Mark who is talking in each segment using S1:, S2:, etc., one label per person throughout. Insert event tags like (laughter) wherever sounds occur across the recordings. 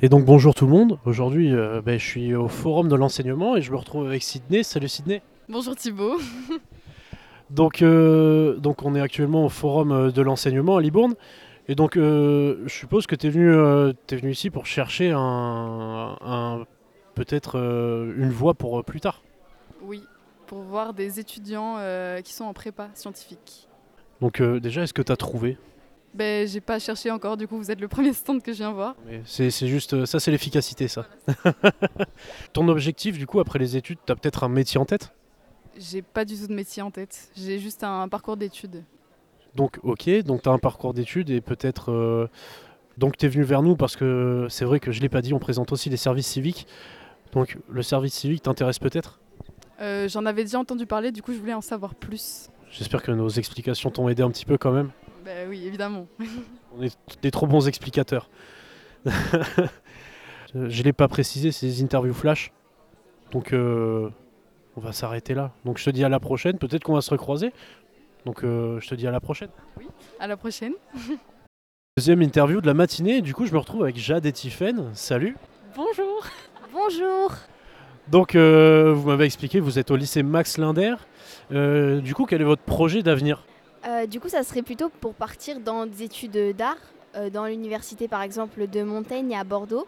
S1: Et donc bonjour tout le monde, aujourd'hui euh, ben, je suis au forum de l'enseignement et je me retrouve avec Sydney. Salut Sydney.
S2: Bonjour Thibaut. (laughs)
S1: Donc, euh, donc on est actuellement au forum euh, de l'enseignement à Libourne. Et donc euh, je suppose que tu es, venu t'es venu ici pour chercher un, un- peut-être une voie pour plus tard.
S2: Oui, pour voir des étudiants qui sont en prépa scientifique.
S1: Donc déjà, est-ce que tu as trouvé?
S2: Ben, j'ai pas cherché encore, du coup vous êtes le premier stand que je viens voir.
S1: C'est, juste, euh, ça c'est l'efficacité ça. (laughs) Ton objectif du coup après les études, tu as peut-être un métier en tête?
S2: J'ai pas du tout de métier en tête, j'ai juste un parcours d'études.
S1: Donc ok, donc tu as un parcours d'études et peut-être... euh, donc tu es venu vers nous parce que c'est vrai que je l'ai pas dit, on présente aussi les services civiques. Donc le service civique t'intéresse peut-être?
S2: Euh, J'en avais déjà entendu parler, du coup je voulais en savoir plus.
S1: J'espère que nos explications t'ont aidé un petit peu quand même.
S2: Ben oui, évidemment. (laughs)
S1: On est des trop bons explicateurs. (laughs) je l'ai pas précisé, c'est des interviews flash. Donc euh, on va s'arrêter là. Donc je te dis à la prochaine, peut-être qu'on va se recroiser. Donc euh, je te dis à la prochaine.
S2: À la prochaine. (laughs)
S1: Deuxième interview de la matinée, du coup je me retrouve avec Jade et Tiffaine. Salut
S3: Bonjour. Bonjour.
S1: Donc, euh, vous m'avez expliqué, vous êtes au lycée Max Linder. Euh, du coup, quel est votre projet d'avenir?
S3: Euh, du coup, ça serait plutôt pour partir dans des études d'art, euh, dans l'université par exemple de Montaigne à Bordeaux,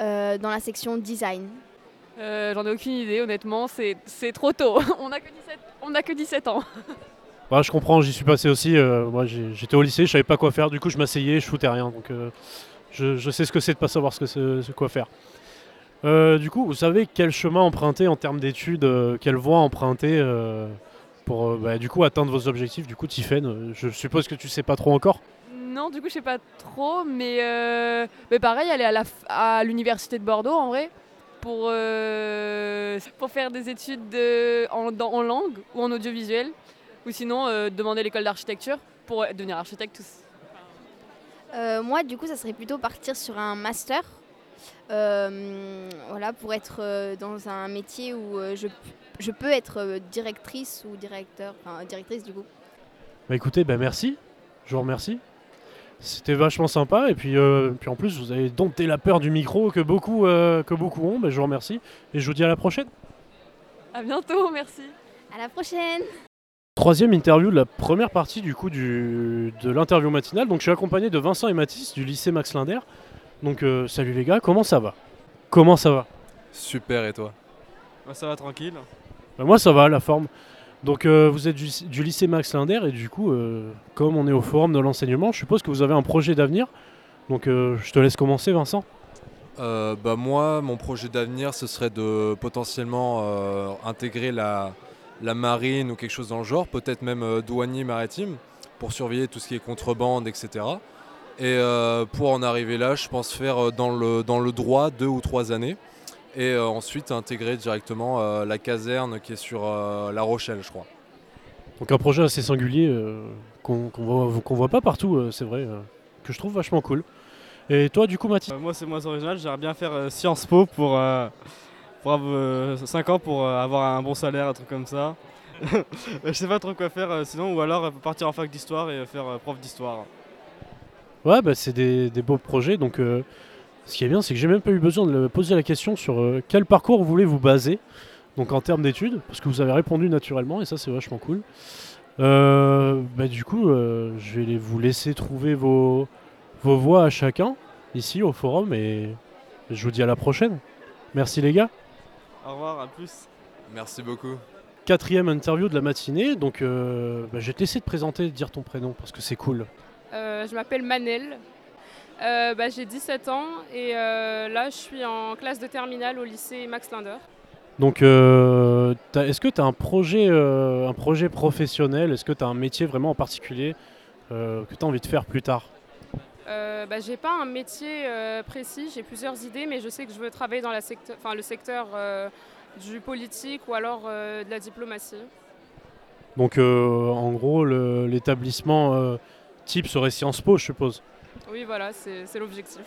S3: euh, dans la section design.
S4: Euh, J'en ai aucune idée, honnêtement, c'est c'est trop tôt. On n'a que, 17 on a que 17 ans. (laughs)
S1: Bah, Je comprends, j'y suis passé aussi. euh, moi, j'étais au lycée, je savais pas quoi faire. Du coup, je m'asseyais, je foutais rien. Donc, euh, je, je sais ce que c'est de pas savoir ce que c'est, c'est quoi faire. Euh, du coup, vous savez quel chemin emprunter en termes d'études, euh, quelle voie emprunter euh, pour euh, bah, du coup atteindre vos objectifs. Du coup, Tiffaine, euh, je suppose que tu sais pas trop encore?
S4: Non, du coup, je sais pas trop, mais, euh, mais pareil, aller à la f- à l'université de Bordeaux, en vrai, pour, euh, pour faire des études de- en, dans- en langue ou en audiovisuel, ou sinon euh, demander l'école d'architecture pour devenir architecte. tous.
S3: Euh, moi, du coup, ça serait plutôt partir sur un master, voilà, pour être euh, dans un métier où euh, je, je peux être euh, directrice ou directeur, enfin directrice du coup.
S1: Bah écoutez, bah merci, je vous remercie. C'était vachement sympa et puis, euh, puis en plus vous avez dompté la peur du micro que beaucoup, euh, que beaucoup ont, bah, je vous remercie et je vous dis à la prochaine.
S4: À bientôt, merci.
S3: À la prochaine.
S1: Troisième interview de la première partie du coup du, de l'interview matinale. Donc je suis accompagné de Vincent et Mathis du lycée Max Linder. Donc euh, salut les gars, comment ça va? Comment ça va?
S5: Super, et toi?
S6: Bah, ça va tranquille.
S1: Bah, Moi ça va, la forme. Donc euh, vous êtes du, du lycée Max Linder et du coup, euh, comme on est au forum de l'enseignement, je suppose que vous avez un projet d'avenir. Donc euh, je te laisse commencer Vincent.
S5: Euh, bah Moi, mon projet d'avenir, ce serait de potentiellement euh, intégrer la, la marine ou quelque chose dans le genre, peut-être même euh, douanier maritime, pour surveiller tout ce qui est contrebande, etc. Et euh, pour en arriver là, je pense faire euh, dans le, dans le droit deux ou trois années. Et euh, ensuite intégrer directement euh, la caserne qui est sur euh, La Rochelle, je crois.
S1: Donc un projet assez singulier euh, qu'on qu'on voit, pas partout, euh, c'est vrai, euh, que je trouve vachement cool. Et toi du coup Mathis
S6: Euh, moi, c'est moins original. J'aimerais bien faire euh, Sciences Po pour, euh, pour 5 ans pour euh, avoir un bon salaire, un truc comme ça. (laughs) je sais pas trop quoi faire euh, sinon, ou alors partir en fac d'histoire et faire euh, prof d'histoire.
S1: Ouais, bah, c'est des, des beaux projets. Donc, euh, ce qui est bien, c'est que j'ai même pas eu besoin de le poser la question sur euh, quel parcours vous voulez vous baser, donc en termes d'études, parce que vous avez répondu naturellement, et ça, c'est vachement cool. Euh, bah, du coup, euh, je vais les- vous laisser trouver vos, vos voix à chacun, ici au forum, et je vous dis à la prochaine. Merci les gars.
S6: Au revoir, à plus.
S5: Merci beaucoup.
S1: Quatrième interview de la matinée, donc euh, bah, je vais te laisser te présenter, de dire ton prénom, parce que c'est cool.
S7: Euh, je m'appelle Manel. Euh, bah, j'ai 17 ans et euh, là je suis en classe de terminale au lycée Max Linder.
S1: Donc, euh, est-ce que tu as un projet, un projet professionnel? Est-ce que tu as un métier vraiment en particulier que tu as envie de faire plus tard?
S7: Bah, j'ai pas un métier précis, j'ai plusieurs idées, mais je sais que je veux travailler dans la secte- enfin, le secteur du politique ou alors de la diplomatie.
S1: Donc, en gros, l'établissement type serait Sciences Po, je suppose.
S7: Oui, voilà, c'est l'objectif.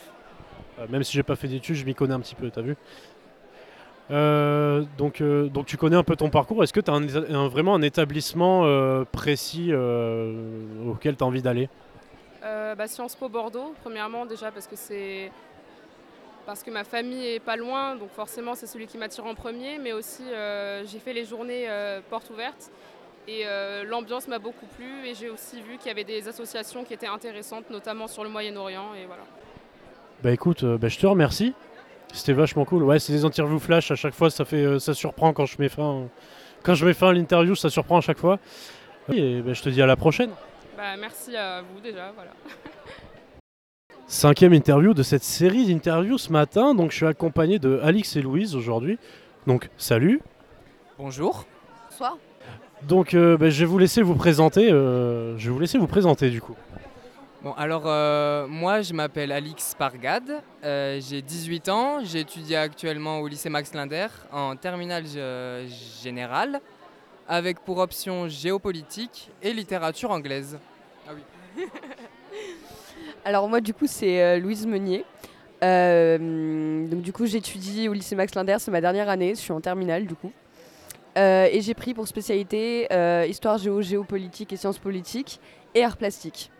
S1: Euh, même si j'ai pas fait d'études, je m'y connais un petit peu, t'as vu Euh, donc, euh, donc tu connais un peu ton parcours. Est-ce que tu as vraiment un établissement précis auquel tu as envie d'aller?
S7: Bah, Sciences Po Bordeaux, premièrement déjà parce que c'est parce que ma famille est pas loin, donc forcément c'est celui qui m'attire en premier, mais aussi j'ai fait les journées portes ouvertes et euh, l'ambiance m'a beaucoup plu et j'ai aussi vu qu'il y avait des associations qui étaient intéressantes, notamment sur le Moyen-Orient et voilà.
S1: Bah écoute, euh, bah, je te remercie. C'était vachement cool. Ouais, c'est des interviews flash à chaque fois, ça fait, euh, ça surprend quand je mets fin, quand je mets fin à l'interview, ça surprend à chaque fois. Et bah, je te dis à la prochaine.
S7: Bah, merci à vous déjà, voilà. (laughs)
S1: Cinquième interview de cette série d'interviews ce matin. Donc je suis accompagné de Alix et Louise aujourd'hui. Donc salut.
S8: Bonjour.
S3: Soit.
S1: Donc euh, bah, je vais vous laisser vous présenter. euh, je vais vous laisser vous présenter du coup.
S8: Bon, alors euh, moi je m'appelle Alix Pargade, euh, j'ai 18 ans, j'étudie actuellement au lycée Max Linder en terminale euh, générale avec pour option géopolitique et littérature anglaise. (laughs)
S9: Alors moi du coup c'est euh, Louise Meunier. Euh, donc du coup j'étudie au lycée Max Linder, c'est ma dernière année, je suis en terminale du coup. Euh, et j'ai pris pour spécialité euh, histoire géo, géopolitique et sciences politiques et arts plastiques.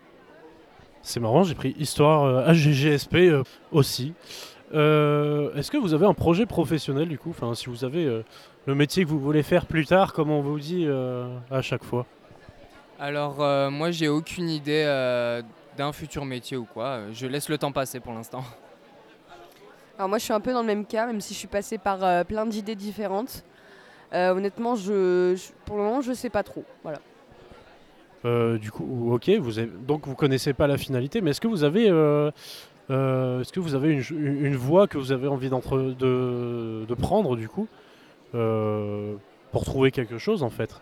S1: C'est marrant, j'ai pris histoire euh, AGGSP euh, aussi. Euh, Est-ce que vous avez un projet professionnel du coup? Enfin, si vous avez euh, le métier que vous voulez faire plus tard, comme on vous dit euh, à chaque fois?
S8: Alors euh, moi j'ai aucune idée euh, d'un futur métier ou quoi, je laisse le temps passer pour l'instant.
S9: Alors moi je suis un peu dans le même cas, même si je suis passée par euh, plein d'idées différentes. Euh, honnêtement je, je- pour le moment je sais pas trop. Voilà.
S1: Euh, du coup, ok, vous avez, donc vous connaissez pas la finalité, mais est-ce que vous avez, euh, euh, est-ce que vous avez une, une- une voie que vous avez envie d'entre, de, de prendre du coup euh, pour trouver quelque chose en fait?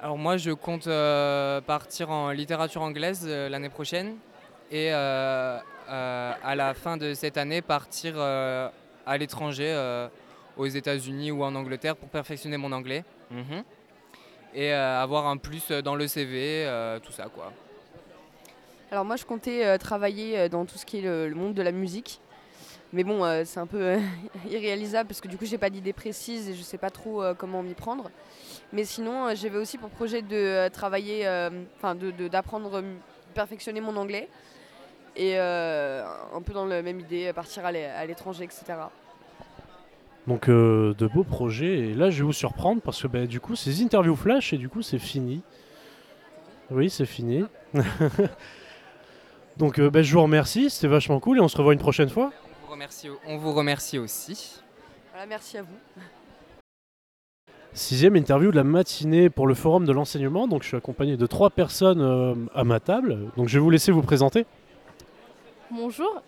S8: Alors moi je compte euh, partir en littérature anglaise euh, l'année prochaine et euh, euh, à la fin de cette année partir euh, à l'étranger, euh, aux États-Unis ou en Angleterre pour perfectionner mon anglais. Mhm. Et euh, avoir un plus dans le CV, euh, tout ça quoi.
S9: Alors moi je comptais euh, travailler euh, dans tout ce qui est le, le monde de la musique. Mais bon, euh, c'est un peu euh, (laughs) irréalisable parce que du coup j'ai pas d'idée précise et je sais pas trop euh, comment m'y prendre. Mais sinon euh, j'avais aussi pour projet de euh, travailler, euh, enfin de- de- d'apprendre, euh, perfectionner mon anglais. Et euh, un peu dans la même idée, euh, partir à l'étranger, etc.
S1: Donc euh, de beaux projets. Et là, je vais vous surprendre parce que bah, du coup, des interviews flash et du coup, c'est fini. Oui, c'est fini. (laughs) Donc euh, bah, je vous remercie, c'était vachement cool et on se revoit une prochaine fois.
S8: On vous remercie, on vous remercie aussi.
S9: Voilà, merci à vous.
S1: Sixième interview de la matinée pour le forum de l'enseignement. Donc je suis accompagné de trois personnes euh, à ma table. Donc je vais vous laisser vous présenter.
S10: Bonjour,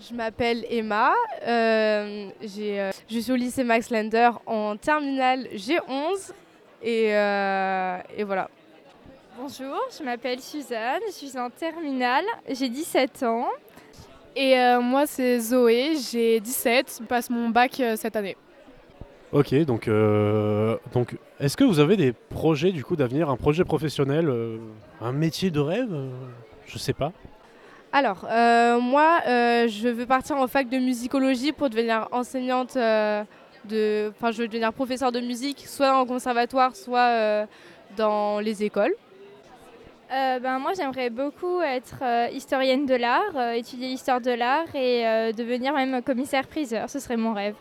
S10: je m'appelle Emma, euh, j'ai, euh, je suis au lycée Max Lander en terminale G11 et, euh, et voilà.
S11: Bonjour, je m'appelle Suzanne, je suis en terminale, j'ai 17 ans.
S10: Et euh, moi c'est Zoé, j'ai 17, je passe mon bac euh, cette année.
S1: Ok, donc, euh, donc est-ce que vous avez des projets du coup d'avenir, un projet professionnel, euh, un métier de rêve euh, Je sais pas.
S10: Alors, euh, moi euh, je veux partir en fac de musicologie pour devenir enseignante, euh, de, enfin je veux devenir professeur de musique, soit en conservatoire, soit euh, dans les écoles.
S11: Euh, ben, moi j'aimerais beaucoup être euh, historienne de l'art, euh, étudier l'histoire de l'art et euh, devenir même commissaire-priseur, ce serait mon rêve.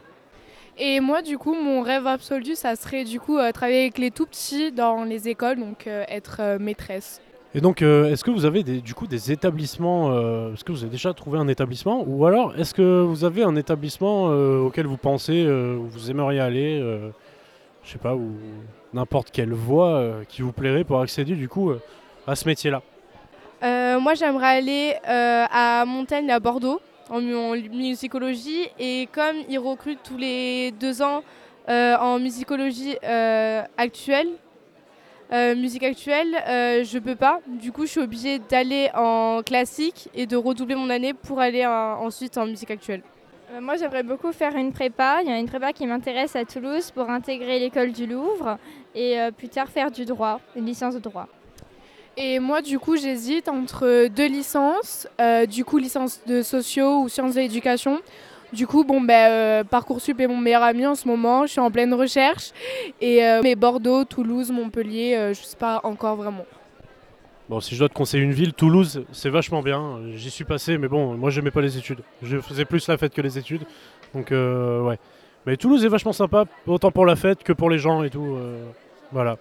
S10: Et moi, du coup, mon rêve absolu, ça serait du coup euh, travailler avec les tout petits dans les écoles, donc euh, être euh, maîtresse.
S1: Et donc, euh, est-ce que vous avez des, du coup des établissements euh, Est-ce que vous avez déjà trouvé un établissement Ou alors, est-ce que vous avez un établissement euh, auquel vous pensez, où vous aimeriez aller Je sais pas, ou n'importe quelle voie qui vous plairait pour accéder du coup à ce métier-là?
S10: Moi, j'aimerais aller à Montaigne, à Bordeaux, en, en musicologie. Et comme ils recrutent tous les deux ans en musicologie actuelle, euh, musique actuelle, euh, je peux pas. Du coup, je suis obligée d'aller en classique et de redoubler mon année pour aller en- ensuite en musique actuelle.
S11: Euh, moi j'aimerais beaucoup faire une prépa, il y a une prépa qui m'intéresse à Toulouse pour intégrer l'école du Louvre et euh, plus tard faire du droit, une licence de droit.
S10: Et moi, du coup, j'hésite entre deux licences. Euh, du coup, licence de sociaux ou sciences de l'éducation. Du coup, bon, ben, euh, Parcoursup est mon meilleur ami en ce moment. Je suis en pleine recherche. Et euh, mais Bordeaux, Toulouse, Montpellier, euh, je sais pas encore vraiment.
S1: Bon, si je dois te conseiller une ville, Toulouse, c'est vachement bien. J'y suis passé, mais bon, moi j'aimais pas les études. Je faisais plus la fête que les études. Donc, ouais. Mais Toulouse est vachement sympa, autant pour la fête que pour les gens et tout. voilà.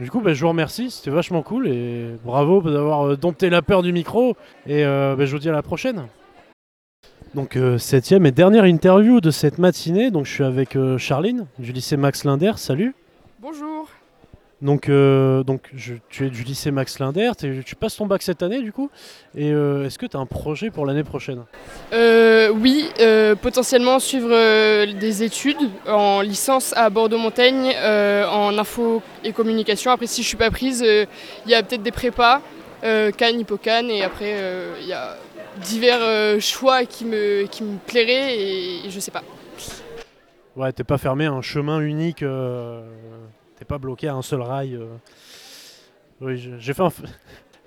S1: Du coup, bah, je vous remercie, c'était vachement cool et bravo d'avoir dompté la peur du micro. Et bah, je vous dis à la prochaine. Donc, euh, septième et dernière interview de cette matinée. Donc, je suis avec euh, Charline du lycée Max Linder. Salut.
S12: Bonjour.
S1: Donc, euh, donc je- tu es du lycée Max Linder, tu passes ton bac cette année du coup. Et euh, est-ce que tu as un projet pour l'année prochaine?
S12: Euh, oui, potentiellement suivre des études en licence à Bordeaux-Montaigne en info et communication. Après, si je suis pas prise, il y a peut-être des prépas, Cannes, Hippocane, et après il y a divers euh, choix qui me, qui me plairaient et, je sais pas.
S1: Ouais, t'es pas fermé à un chemin unique, euh, t'es pas bloqué à un seul rail. euh. Oui, j'ai fait, inf- (laughs)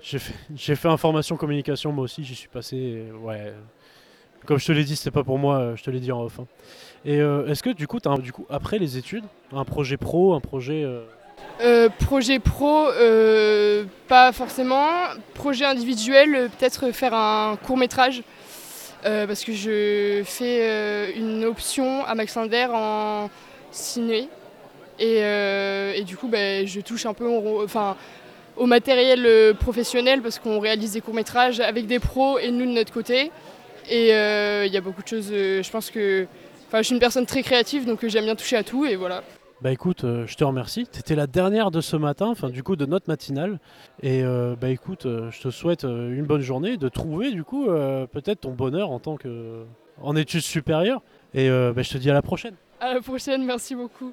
S1: j'ai fait, information communication moi aussi, j'y suis passé. ouais, comme je te l'ai dit, c'était pas pour moi, je te l'ai dit en off. hein. Et est-ce que du coup, un- du coup après les études, un projet pro, un projet euh,
S12: projet pro, euh, pas forcément. Projet individuel, euh, peut-être faire un court métrage. parce que je fais une option à Max Linder en ciné. Et, du coup, ben, je touche un peu au, enfin, au matériel professionnel parce qu'on réalise des courts métrages avec des pros et nous de notre côté. Et il y a beaucoup de choses. je pense que. Enfin, je suis une personne très créative donc j'aime bien toucher à tout et voilà.
S1: Bah écoute, euh, je te remercie. Tu étais la dernière de ce matin, enfin du coup de notre matinale. Et euh, bah écoute, euh, je te souhaite une bonne journée, de trouver du coup peut-être ton bonheur en tant que études supérieures. Et bah, je te dis à la prochaine.
S12: À la prochaine, merci beaucoup.